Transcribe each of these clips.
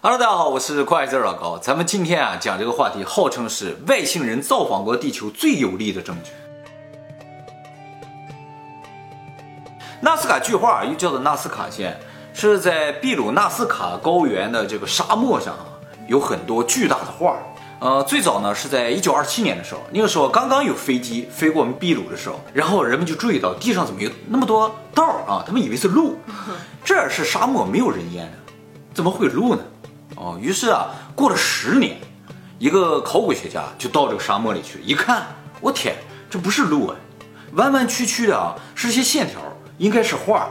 Hello，大家好，我是快字老高。咱们今天啊讲这个话题，号称是外星人造访过地球最有力的证据。纳斯卡巨画又叫做纳斯卡线，是在秘鲁纳斯卡高原的这个沙漠上啊，有很多巨大的画。呃，最早呢是在一九二七年的时候，那个时候刚刚有飞机飞过我们秘鲁的时候，然后人们就注意到地上怎么有那么多道儿啊，他们以为是路，这是沙漠，没有人烟的，怎么会有路呢？哦，于是啊，过了十年，一个考古学家就到这个沙漠里去，一看，我天，这不是路啊，弯弯曲曲的啊，是些线条，应该是画。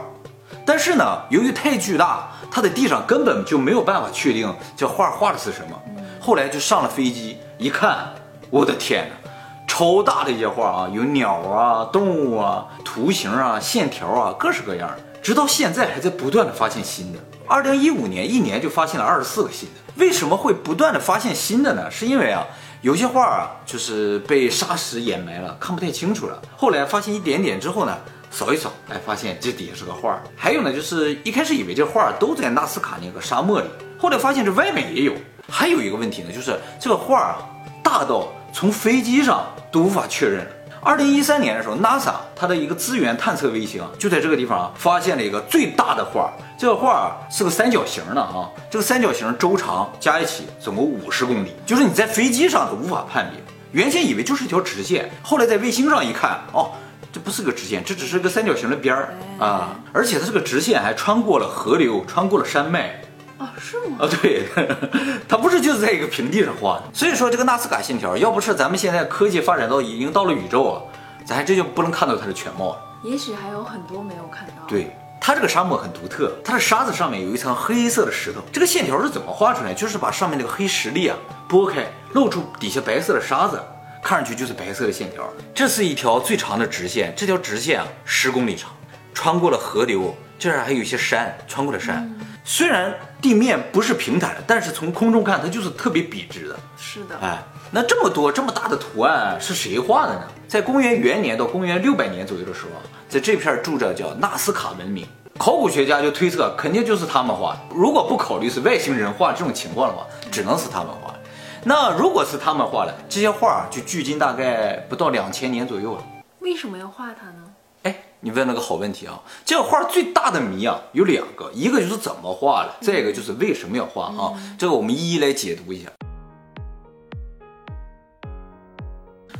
但是呢，由于太巨大，他在地上根本就没有办法确定这画画的是什么。后来就上了飞机，一看，我的天哪，超大的一些画啊，有鸟啊、动物啊、图形啊、线条啊，各式各样的，直到现在还在不断的发现新的。二零一五年一年就发现了二十四个新的，为什么会不断的发现新的呢？是因为啊，有些画啊就是被沙石掩埋了，看不太清楚了。后来发现一点点之后呢，扫一扫，哎，发现这底下是个画。还有呢，就是一开始以为这画都在纳斯卡那个沙漠里，后来发现这外面也有。还有一个问题呢，就是这个画啊大到从飞机上都无法确认。二零一三年的时候，NASA 它的一个资源探测卫星就在这个地方啊发现了一个最大的画。这个画是个三角形的啊，这个三角形周长加一起总共五十公里，就是你在飞机上都无法判别。原先以为就是一条直线，后来在卫星上一看，哦，这不是个直线，这只是个三角形的边儿啊，而且它这个直线还穿过了河流，穿过了山脉。啊，是吗？啊，对，它不是就是在一个平地上画的。所以说这个纳斯卡线条，要不是咱们现在科技发展到已经到了宇宙啊，咱还真就不能看到它的全貌了。也许还有很多没有看到。对，它这个沙漠很独特，它的沙子上面有一层黑色的石头。这个线条是怎么画出来？就是把上面那个黑石粒啊拨开，露出底下白色的沙子，看上去就是白色的线条。这是一条最长的直线，这条直线啊十公里长，穿过了河流，这儿还有一些山，穿过的山。虽然地面不是平坦的，但是从空中看，它就是特别笔直的。是的，哎，那这么多这么大的图案是谁画的呢？在公元元年到公元六百年左右的时候，在这片住着叫纳斯卡文明，考古学家就推测肯定就是他们画的。如果不考虑是外星人画这种情况的话，只能是他们画的。那如果是他们画的，这些画就距今大概不到两千年左右了。为什么要画它呢？你问了个好问题啊！这个画最大的谜啊有两个，一个就是怎么画的，再一个就是为什么要画啊？这个我们一一来解读一下。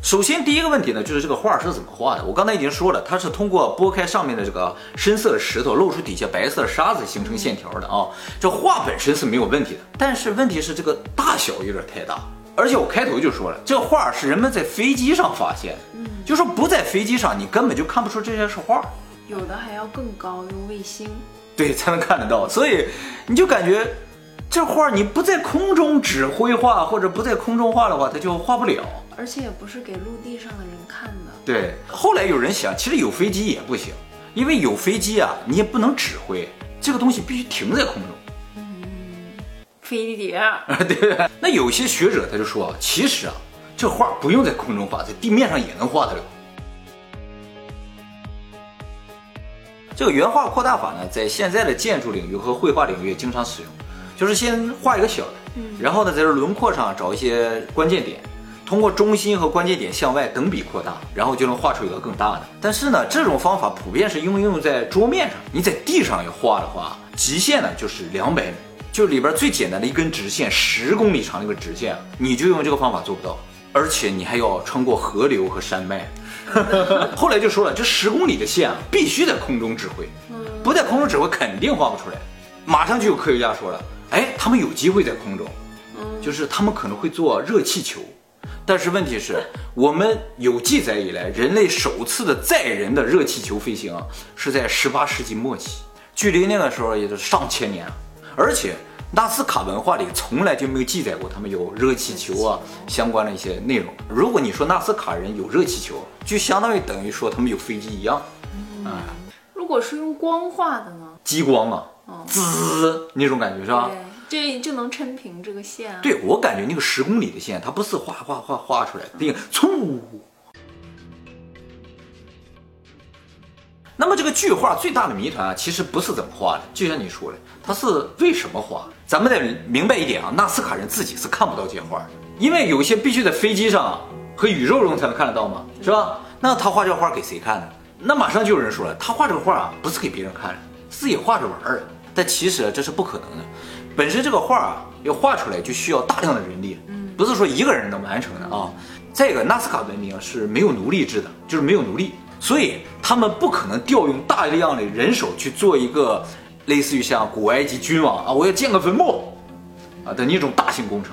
首先，第一个问题呢，就是这个画是怎么画的？我刚才已经说了，它是通过拨开上面的这个深色的石头，露出底下白色的沙子形成线条的啊。这画本身是没有问题的，但是问题是这个大小有点太大。而且我开头就说了，这画是人们在飞机上发现的，嗯，就说不在飞机上，你根本就看不出这些是画，有的还要更高，用卫星，对，才能看得到。所以你就感觉这画你不在空中指挥画，或者不在空中画的话，它就画不了。而且也不是给陆地上的人看的。对，后来有人想，其实有飞机也不行，因为有飞机啊，你也不能指挥，这个东西必须停在空中。飞碟，对。那有些学者他就说，其实啊，这画不用在空中画，在地面上也能画得了。这个原画扩大法呢，在现在的建筑领域和绘画领域经常使用，就是先画一个小的，然后呢，在这轮廓上找一些关键点，通过中心和关键点向外等比扩大，然后就能画出一个更大的。但是呢，这种方法普遍是应用在桌面上，你在地上要画的话，极限呢就是两百米。就里边最简单的一根直线，十公里长的一个直线，你就用这个方法做不到，而且你还要穿过河流和山脉。后来就说了，这十公里的线啊，必须在空中指挥，不在空中指挥肯定画不出来。马上就有科学家说了，哎，他们有机会在空中，就是他们可能会做热气球。但是问题是，我们有记载以来，人类首次的载人的热气球飞行啊，是在十八世纪末期，距离那个时候也就上千年了，而且。纳斯卡文化里从来就没有记载过他们有热气球啊相关的一些内容。如果你说纳斯卡人有热气球，就相当于等于说他们有飞机一样。啊，如果是用光画的呢？激光啊，滋那种感觉是吧？对，这就能抻平这个线啊。对我感觉那个十公里的线，它不是画画画画出来的，那个粗。那么这个巨画最大的谜团啊，其实不是怎么画的，就像你说的，它是为什么画？咱们得明白一点啊，纳斯卡人自己是看不到这些画的，因为有些必须在飞机上和宇宙中才能看得到嘛，是吧？那他画这个画给谁看呢？那马上就有人说了，他画这个画啊，不是给别人看的，自己画着玩儿的。但其实这是不可能的，本身这个画啊要画出来就需要大量的人力，不是说一个人能完成的啊。再一个，纳斯卡文明是没有奴隶制的，就是没有奴隶，所以他们不可能调用大量的人手去做一个类似于像古埃及君王啊，我要建个坟墓啊的那种大型工程。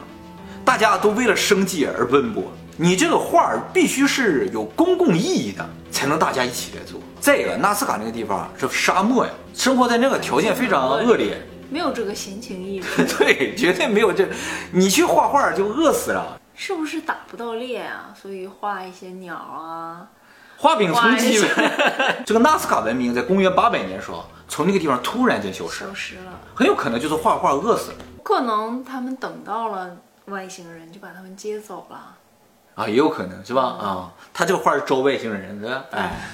大家都为了生计而奔波，你这个画儿必须是有公共意义的，才能大家一起来做。再一个，纳斯卡那个地方啊是沙漠呀，生活在那个条件非常恶劣，没有这个闲情逸致，对，绝对没有这，你去画画就饿死了。是不是打不到猎啊？所以画一些鸟啊，画饼充饥画呗。这个纳斯卡文明在公元八百年的时候，从那个地方突然间消失消，失了。很有可能就是画画饿死了可能他们等到了外星人，就把他们接走了。啊，也有可能是吧？啊，他这个画是招外星人的，哎。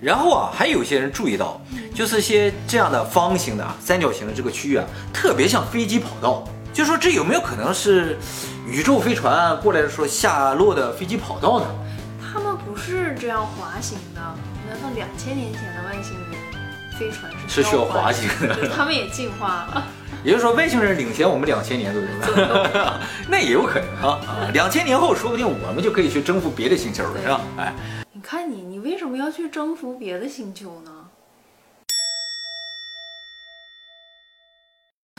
然后啊，还有一些人注意到，就是些这样的方形的、啊、三角形的这个区域啊，特别像飞机跑道。就说这有没有可能是宇宙飞船过来的时候下落的飞机跑道呢？是这样滑行的，难道两千年前的外星人飞船是是需要滑行的他们也进化了。也就是说，外星人领先我们两千年左右，那也有可能啊。啊，两千年后说不定我们就可以去征服别的星球了，是吧？哎，你看你，你为什么要去征服别的星球呢？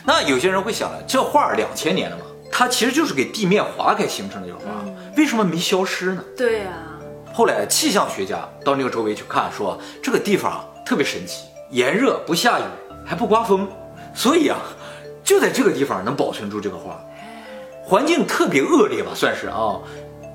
那有些人会想了，这画两千年了嘛，它其实就是给地面划开形成的这个画，为什么没消失呢？对呀、后来气象学家到那个周围去看，说这个地方特别神奇，炎热不下雨还不刮风，所以啊，就在这个地方能保存住这个画，环境特别恶劣吧，算是啊，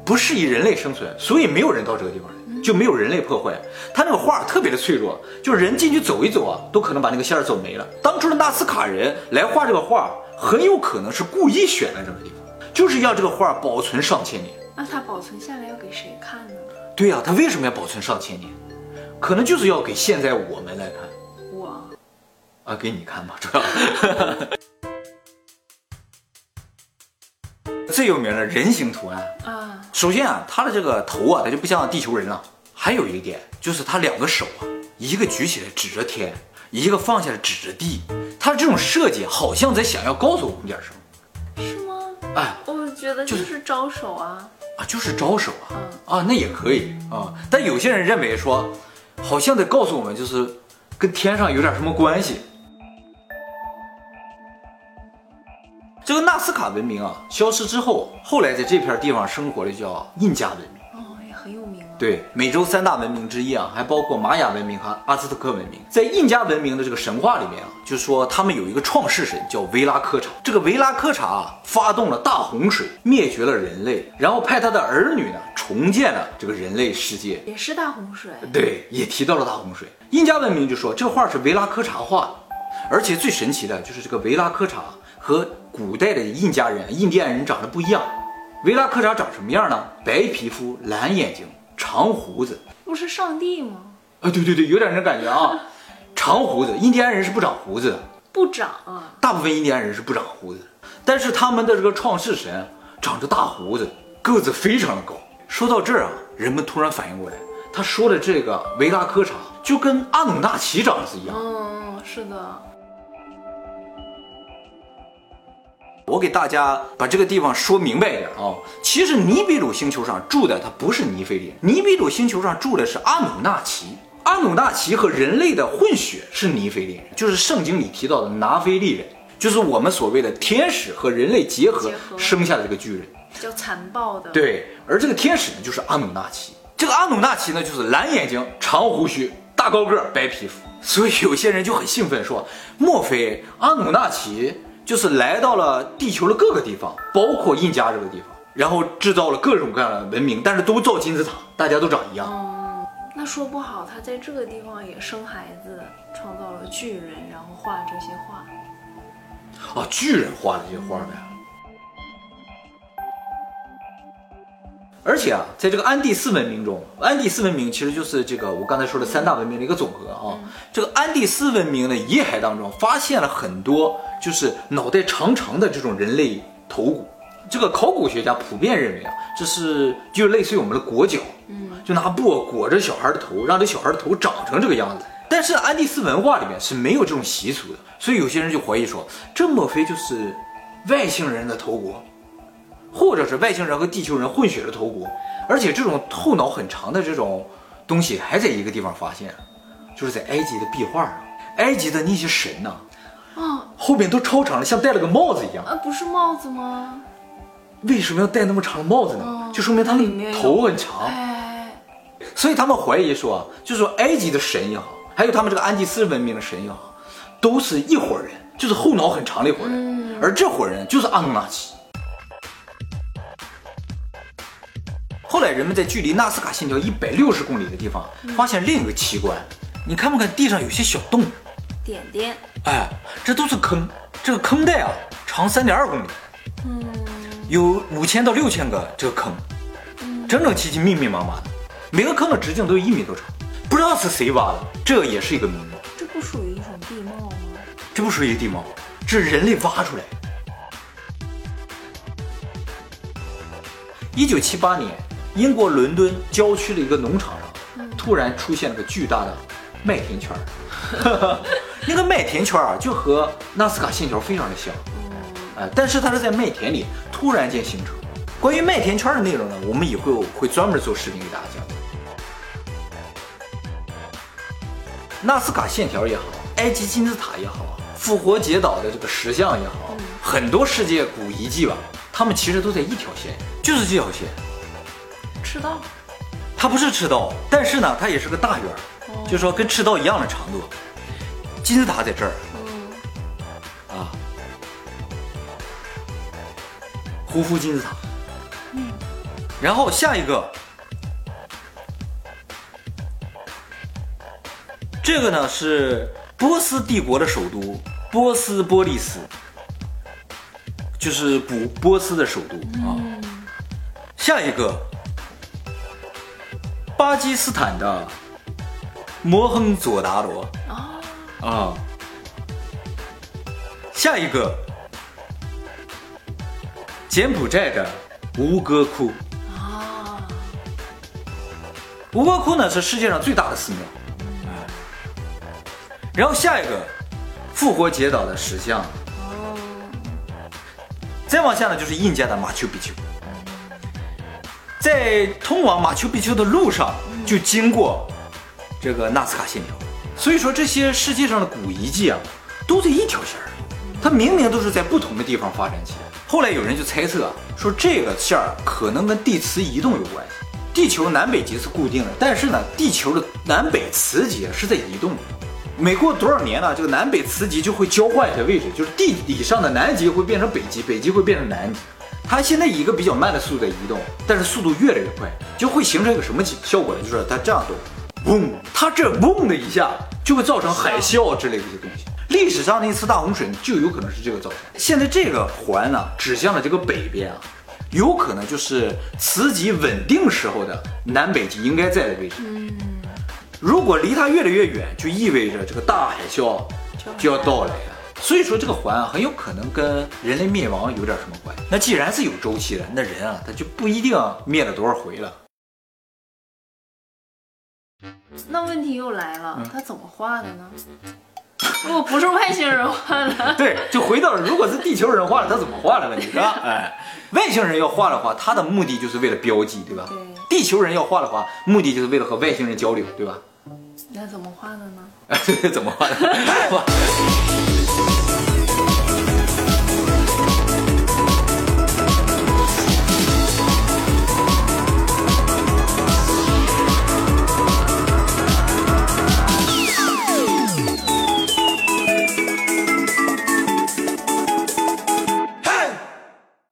不适宜人类生存，所以没有人到这个地方来，就没有人类破坏。它那个画特别的脆弱，就人进去走一走啊，都可能把那个线儿走没了。当初的纳斯卡人来画这个画，很有可能是故意选在这个地方，就是让这个画保存上千年。那他保存下来要给谁看呢？对呀、它为什么要保存上千年？可能就是要给现在我们来看我啊，给你看吧，主要。最有名的人形图案，啊，首先啊，它的这个头啊，它就不像地球人了。还有一点就是它两个手啊，一个举起来指着天，一个放下来指着地。它这种设计好像在想要告诉我们点什么。是吗？哎我觉得就就是是招手啊。啊，就是招手啊啊，那也可以啊。但有些人认为说，好像得告诉我们，就是跟天上有点什么关系。这个纳斯卡文明啊，消失之后，后来在这片地方生活的叫印加文明。对，美洲三大文明之一啊，还包括玛雅文明和阿兹特克文明。在印加文明的这个神话里面啊，就说他们有一个创世神叫维拉科查。这个维拉科查啊，发动了大洪水，灭绝了人类，然后派他的儿女呢重建了这个人类世界。也是大洪水。对，也提到了大洪水。印加文明就说这画是维拉科查画的，而且最神奇的就是这个维拉科查和古代的印加人、印第安人长得不一样。维拉科查长什么样呢？白皮肤、蓝眼睛、长胡子。不是上帝吗？啊，对对对，有点那感觉啊。长胡子，印第安人是不长胡子的，不长啊。大部分印第安人是不长胡子，但是他们的这个创世神长着大胡子，个子非常的高。说到这儿啊，人们突然反应过来，他说的这个维拉科查就跟阿努纳奇长得是一样。嗯，是的。我给大家把这个地方说明白一点啊，其实尼比鲁星球上住的他不是尼菲利人，尼比鲁星球上住的是阿努纳奇。阿努纳奇和人类的混血是尼菲利人，就是圣经里提到的拿菲利人，就是我们所谓的天使和人类结合生下的这个巨人。比较残暴的。，对，而这个天使呢，就是阿努纳奇。这个阿努纳奇呢，就是蓝眼睛、长胡须、大高个儿、白皮肤。所以有些人就很兴奋说，莫非阿努纳奇就是来到了地球的各个地方，包括印加这个地方，然后制造了各种各样的文明，但是都造金字塔，大家都长一样。哦，那说不好他在这个地方也生孩子，创造了巨人，然后画这些画。啊，巨人画的这些画呗。而且啊，在这个安第斯文明中，安第斯文明其实就是这个我刚才说的三大文明的一个总和啊。这个安第斯文明的遗骸当中，发现了很多就是脑袋长长的这种人类头骨。这个考古学家普遍认为啊，这是就类似于我们的裹脚，嗯，就拿布裹着小孩的头，让这小孩的头长成这个样子。但是安第斯文化里面是没有这种习俗的，所以有些人就怀疑说，这莫非就是外星人的头骨？或者是外星人和地球人混血的头骨，而且这种后脑很长的这种东西还在一个地方发现，就是在埃及的壁画上。埃及的那些神呐，啊后面都超长了，像戴了个帽子一样。啊，不是帽子吗？为什么要戴那么长的帽子呢？嗯就说明他们头很长，哎，所以他们怀疑说啊，就是说埃及的神也好，还有他们这个安第斯文明的神也好，都是一伙人，就是后脑很长的一伙人，而这伙人就是阿努纳奇。后来人们在距离纳斯卡线条一百六十公里的地方，发现另一个奇观，你看不看地上有些小洞？点点，哎，这都是坑，这个坑带啊，长三点二公里，嗯，有五千到六千个这个坑，整整齐齐、密密麻麻的，每个坑的直径都有一米多长，不知道是谁挖的，这也是一个谜。这不属于一种地貌吗？这不属于地貌，这是人类挖出来的。一九七八年，英国伦敦郊区的一个农场上，突然出现了个巨大的麦田圈儿。那个麦田圈儿啊，就和纳斯卡线条非常的像，哎，但是它是在麦田里突然间形成。关于麦田圈儿的内容呢，我们以后会专门做视频给大家讲。纳斯卡线条也好，埃及金字塔也好，复活节岛的这个石像也好，很多世界古遗迹吧，它们其实都在一条线，就是这条线。赤道，它不是赤道，但是呢，它也是个大圆儿，就是说跟赤道一样的长度。金字塔在这儿。嗯，啊，胡夫金字塔。然后下一个，这个呢是波斯帝国的首都波斯波利斯，就是古波斯的首都啊。下一个，巴基斯坦的摩亨佐达罗啊，啊。下一个，柬埔寨的吴哥窟。啊，吴哥窟呢是世界上最大的寺庙。然后下一个，复活节岛的石像。哦，再往下呢就是印加的马丘比丘。在通往马丘比丘的路上，就经过这个纳斯卡线条。所以说这些世界上的古遗迹啊，都在一条线儿，它明明都是在不同的地方发展起来。后来有人就猜测，说这个线儿可能跟地磁移动有关系。地球南北极是固定的，但是呢，地球的南北磁极是在移动的。每过多少年呢，这个南北磁极就会交换一下位置，就是地底上的南极会变成北极，北极会变成南极。它现在以一个比较慢的速度在移动，但是速度越来越快，就会形成一个什么效果呢？就是它这样动，嗡，它这嗡的一下就会造成海啸之类的一些东西。历史上的一次大洪水就有可能是这个造成。现在这个环呢指向了这个北边啊，有可能就是磁极稳定时候的南北极应该在的位置。嗯如果离它越来越远，就意味着这个大海啸就要到来了。所以说这个环啊，很有可能跟人类灭亡有点什么关系。那既然是有周期的，那人啊，他就不一定灭了多少回了。那问题又来了，嗯他怎么画的呢？如果不是外星人画的，对，就回到了如果是地球人画的，他怎么画的问题是吧？哎，外星人要画的话，他的目的就是为了标记，对吧？对地球人要画的话，目的就是为了和外星人交流，对吧？那怎么画的呢？哎，怎么画的？